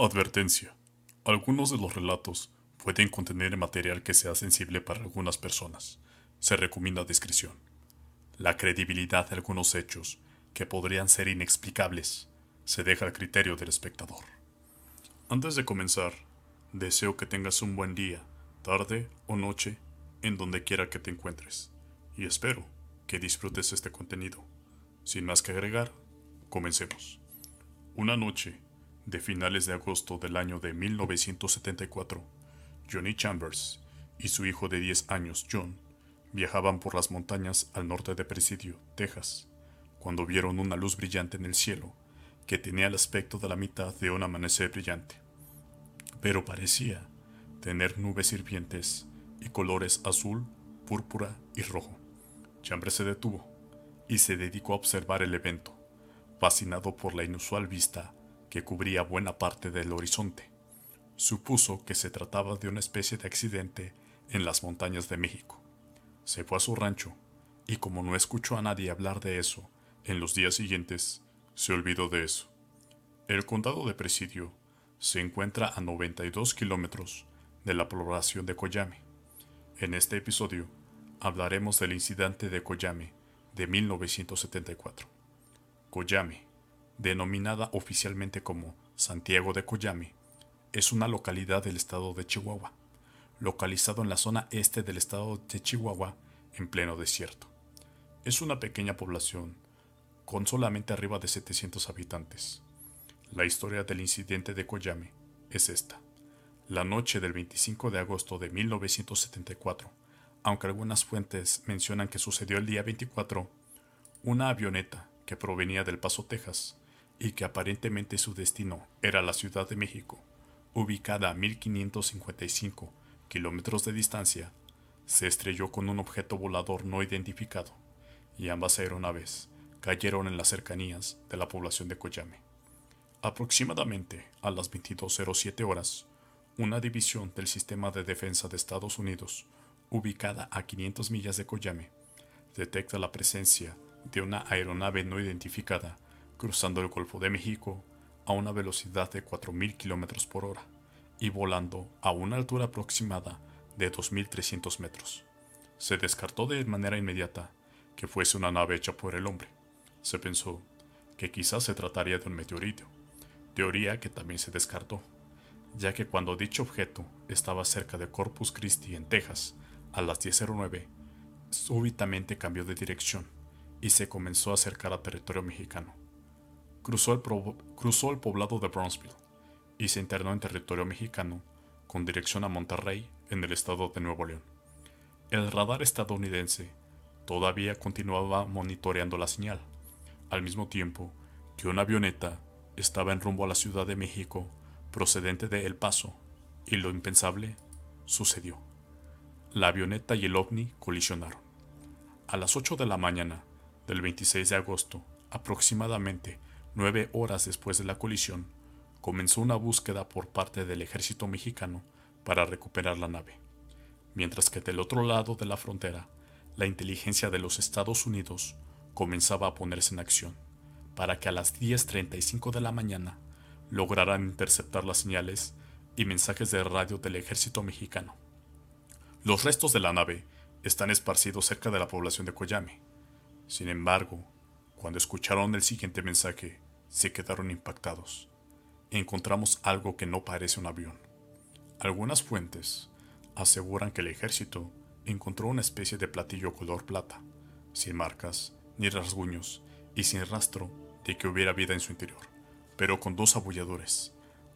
Advertencia. Algunos de los relatos pueden contener material que sea sensible para algunas personas. Se recomienda discreción. La credibilidad de algunos hechos, que podrían ser inexplicables, se deja al criterio del espectador. Antes de comenzar, deseo que tengas un buen día, tarde o noche, en donde quiera que te encuentres, y espero que disfrutes este contenido. Sin más que agregar, comencemos. Una noche, de finales de agosto del año de 1974, Johnny Chambers y su hijo de 10 años, John, viajaban por las montañas al norte de Presidio, Texas, cuando vieron una luz brillante en el cielo que tenía el aspecto de la mitad de un amanecer brillante, pero parecía tener nubes hirvientes y colores azul, púrpura y rojo. Chambers se detuvo y se dedicó a observar el evento, fascinado por la inusual vista que cubría buena parte del horizonte. Supuso que se trataba de una especie de accidente en las montañas de México. Se fue a su rancho y como no escuchó a nadie hablar de eso en los días siguientes, se olvidó de eso. El condado de Presidio se encuentra a 92 kilómetros de la población de Koyame. En este episodio hablaremos del incidente de Koyame de 1974. Koyame denominada oficialmente como Santiago de Coyame, es una localidad del estado de Chihuahua, localizado en la zona este del estado de Chihuahua en pleno desierto. Es una pequeña población con solamente arriba de 700 habitantes. La historia del incidente de Coyame es esta. La noche del 25 de agosto de 1974, aunque algunas fuentes mencionan que sucedió el día 24, una avioneta que provenía del Paso, Texas, y que aparentemente su destino era la Ciudad de México, ubicada a 1555 kilómetros de distancia, se estrelló con un objeto volador no identificado y ambas aeronaves cayeron en las cercanías de la población de Coyame. Aproximadamente a las 22.07 horas, una división del Sistema de Defensa de Estados Unidos, ubicada a 500 millas de Coyame, detecta la presencia de una aeronave no identificada cruzando el Golfo de México a una velocidad de 4.000 km por hora y volando a una altura aproximada de 2.300 metros. Se descartó de manera inmediata que fuese una nave hecha por el hombre. Se pensó que quizás se trataría de un meteorito, teoría que también se descartó, ya que cuando dicho objeto estaba cerca de Corpus Christi en Texas a las 10.09, súbitamente cambió de dirección y se comenzó a acercar a territorio mexicano cruzó el, cruzó el poblado de Brownsville y se internó en territorio mexicano con dirección a Monterrey en el estado de Nuevo León. El radar estadounidense todavía continuaba monitoreando la señal, al mismo tiempo que una avioneta estaba en rumbo a la Ciudad de México procedente de El Paso, y lo impensable sucedió. La avioneta y el ovni colisionaron. A las 8 de la mañana del 26 de agosto, aproximadamente Nueve horas después de la colisión, comenzó una búsqueda por parte del ejército mexicano para recuperar la nave, mientras que del otro lado de la frontera, la inteligencia de los Estados Unidos comenzaba a ponerse en acción para que a las 10.35 de la mañana lograran interceptar las señales y mensajes de radio del ejército mexicano. Los restos de la nave están esparcidos cerca de la población de Coyame. Sin embargo, cuando escucharon el siguiente mensaje, se quedaron impactados. Encontramos algo que no parece un avión. Algunas fuentes aseguran que el ejército encontró una especie de platillo color plata, sin marcas ni rasguños y sin rastro de que hubiera vida en su interior, pero con dos abulladores,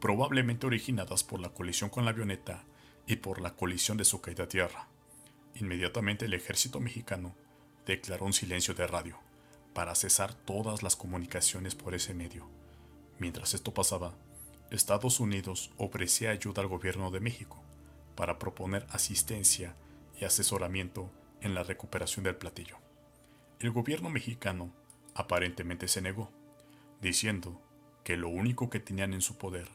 probablemente originadas por la colisión con la avioneta y por la colisión de su caída a tierra. Inmediatamente el ejército mexicano declaró un silencio de radio para cesar todas las comunicaciones por ese medio. Mientras esto pasaba, Estados Unidos ofrecía ayuda al gobierno de México para proponer asistencia y asesoramiento en la recuperación del platillo. El gobierno mexicano aparentemente se negó, diciendo que lo único que tenían en su poder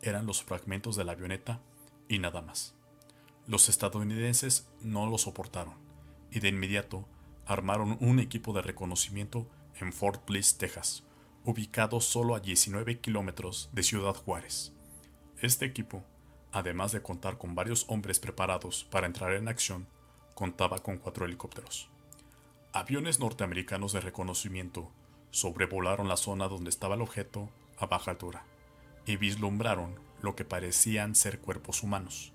eran los fragmentos de la avioneta y nada más. Los estadounidenses no lo soportaron y de inmediato armaron un equipo de reconocimiento en Fort Bliss, Texas, ubicado solo a 19 kilómetros de Ciudad Juárez. Este equipo, además de contar con varios hombres preparados para entrar en acción, contaba con cuatro helicópteros. Aviones norteamericanos de reconocimiento sobrevolaron la zona donde estaba el objeto a baja altura y vislumbraron lo que parecían ser cuerpos humanos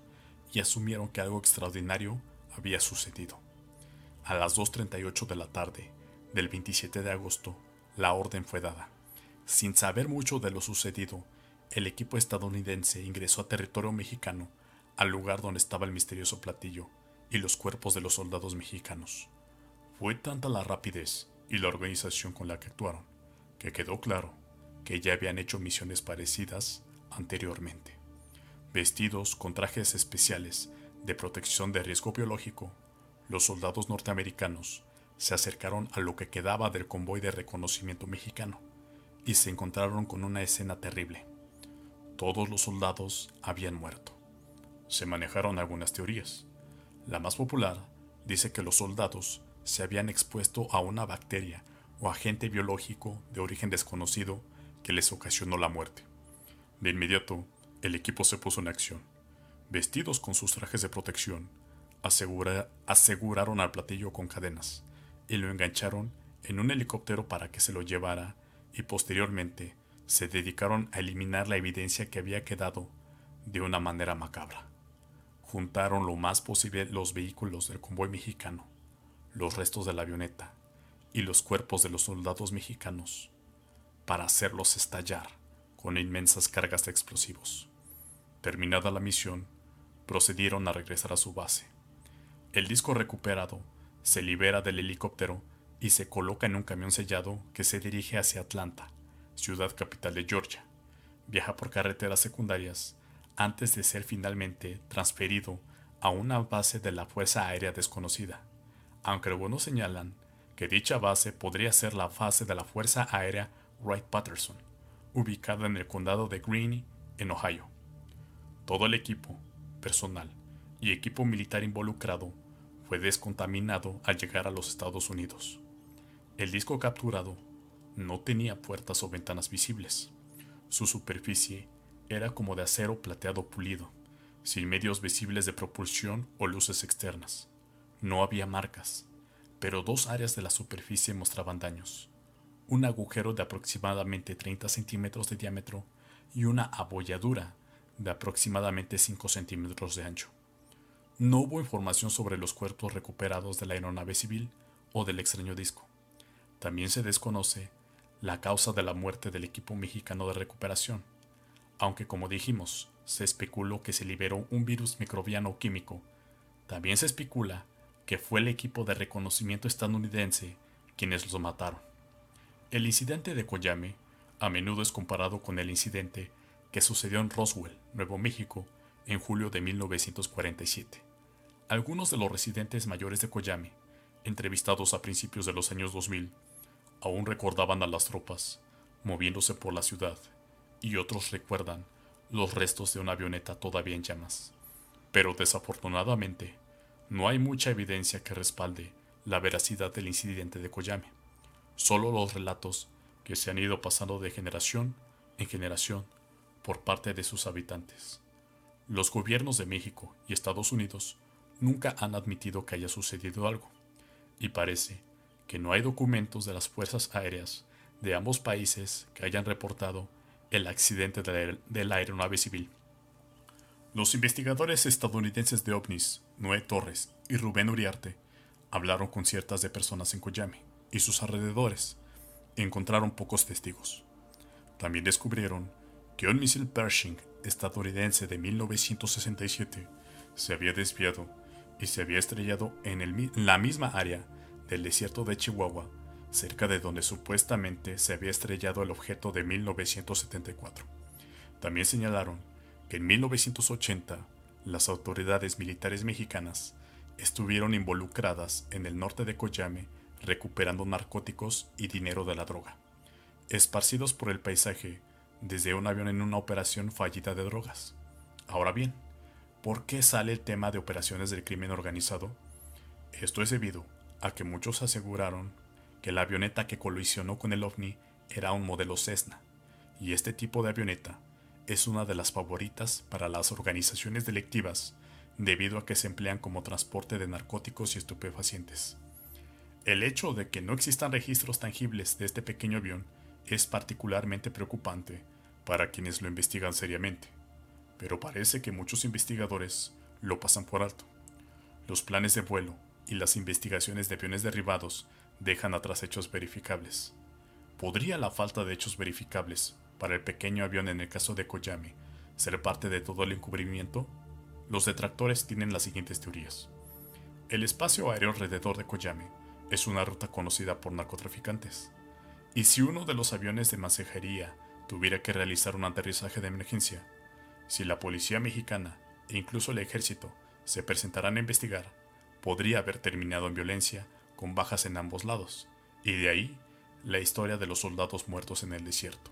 y asumieron que algo extraordinario había sucedido. A las 2.38 de la tarde del 27 de agosto, la orden fue dada. Sin saber mucho de lo sucedido, el equipo estadounidense ingresó a territorio mexicano, al lugar donde estaba el misterioso platillo y los cuerpos de los soldados mexicanos. Fue tanta la rapidez y la organización con la que actuaron, que quedó claro que ya habían hecho misiones parecidas anteriormente. Vestidos con trajes especiales de protección de riesgo biológico, los soldados norteamericanos se acercaron a lo que quedaba del convoy de reconocimiento mexicano y se encontraron con una escena terrible. Todos los soldados habían muerto. Se manejaron algunas teorías. La más popular dice que los soldados se habían expuesto a una bacteria o agente biológico de origen desconocido que les ocasionó la muerte. De inmediato, el equipo se puso en acción. Vestidos con sus trajes de protección, aseguraron al platillo con cadenas y lo engancharon en un helicóptero para que se lo llevara y posteriormente se dedicaron a eliminar la evidencia que había quedado de una manera macabra. Juntaron lo más posible los vehículos del convoy mexicano, los restos de la avioneta y los cuerpos de los soldados mexicanos para hacerlos estallar con inmensas cargas de explosivos. Terminada la misión, procedieron a regresar a su base. El disco recuperado se libera del helicóptero y se coloca en un camión sellado que se dirige hacia Atlanta, ciudad capital de Georgia. Viaja por carreteras secundarias antes de ser finalmente transferido a una base de la Fuerza Aérea desconocida, aunque algunos señalan que dicha base podría ser la base de la Fuerza Aérea Wright-Patterson, ubicada en el condado de Greene, en Ohio. Todo el equipo, personal y equipo militar involucrado fue descontaminado al llegar a los Estados Unidos. El disco capturado no tenía puertas o ventanas visibles. Su superficie era como de acero plateado pulido, sin medios visibles de propulsión o luces externas. No había marcas, pero dos áreas de la superficie mostraban daños. Un agujero de aproximadamente 30 centímetros de diámetro y una abolladura de aproximadamente 5 centímetros de ancho. No hubo información sobre los cuerpos recuperados de la aeronave civil o del extraño disco. También se desconoce la causa de la muerte del equipo mexicano de recuperación, aunque como dijimos, se especuló que se liberó un virus microbiano químico. También se especula que fue el equipo de reconocimiento estadounidense quienes los mataron. El incidente de Koyame a menudo es comparado con el incidente que sucedió en Roswell, Nuevo México, en julio de 1947. Algunos de los residentes mayores de Koyame, entrevistados a principios de los años 2000, aún recordaban a las tropas moviéndose por la ciudad, y otros recuerdan los restos de una avioneta todavía en llamas. Pero desafortunadamente, no hay mucha evidencia que respalde la veracidad del incidente de Koyame, solo los relatos que se han ido pasando de generación en generación por parte de sus habitantes. Los gobiernos de México y Estados Unidos nunca han admitido que haya sucedido algo, y parece que no hay documentos de las fuerzas aéreas de ambos países que hayan reportado el accidente de la aeronave civil. Los investigadores estadounidenses de OVNIS, Noé Torres y Rubén Uriarte, hablaron con ciertas de personas en Koyame y sus alrededores y encontraron pocos testigos. También descubrieron que un misil Pershing estadounidense de 1967 se había desviado y se había estrellado en, la misma área del desierto de Chihuahua, cerca de donde supuestamente se había estrellado el objeto de 1974. También señalaron que en 1980 las autoridades militares mexicanas estuvieron involucradas en el norte de Coyame recuperando narcóticos y dinero de la droga, esparcidos por el paisaje desde un avión en una operación fallida de drogas. Ahora bien, ¿Por qué sale el tema de operaciones del crimen organizado? Esto es debido a que muchos aseguraron que la avioneta que colisionó con el ovni era un modelo Cessna, y este tipo de avioneta es una de las favoritas para las organizaciones delictivas debido a que se emplean como transporte de narcóticos y estupefacientes. El hecho de que no existan registros tangibles de este pequeño avión es particularmente preocupante para quienes lo investigan seriamente, pero parece que muchos investigadores lo pasan por alto. Los planes de vuelo y las investigaciones de aviones derribados dejan atrás hechos verificables. ¿Podría la falta de hechos verificables para el pequeño avión en el caso de Koyame ser parte de todo el encubrimiento? Los detractores tienen las siguientes teorías. El espacio aéreo alrededor de Koyame es una ruta conocida por narcotraficantes. Y si uno de los aviones de mensajería tuviera que realizar un aterrizaje de emergencia, si la policía mexicana e incluso el ejército se presentaran a investigar, podría haber terminado en violencia con bajas en ambos lados, y de ahí la historia de los soldados muertos en el desierto.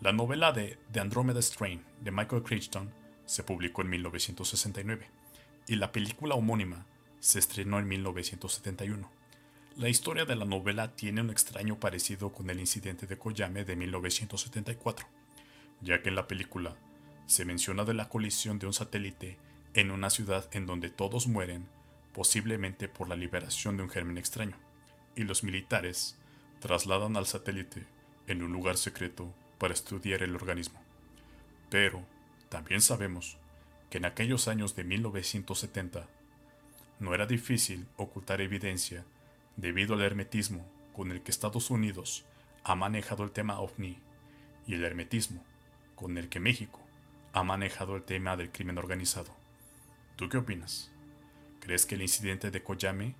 La novela de The Andromeda Strain de Michael Crichton se publicó en 1969 y la película homónima se estrenó en 1971. La historia de la novela tiene un extraño parecido con el incidente de Koyame de 1974, ya que en la película se menciona de la colisión de un satélite en una ciudad en donde todos mueren, posiblemente por la liberación de un germen extraño, y los militares trasladan al satélite en un lugar secreto para estudiar el organismo. Pero también sabemos que en aquellos años de 1970 no era difícil ocultar evidencia debido al hermetismo con el que Estados Unidos ha manejado el tema ovni y el hermetismo con el que México ha manejado el tema del crimen organizado. ¿Tú qué opinas? ¿Crees que el incidente de Koyame,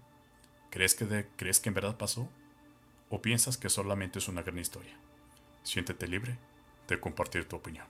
crees que, crees que en verdad pasó? ¿O piensas que solamente es una gran historia? Siéntete libre de compartir tu opinión.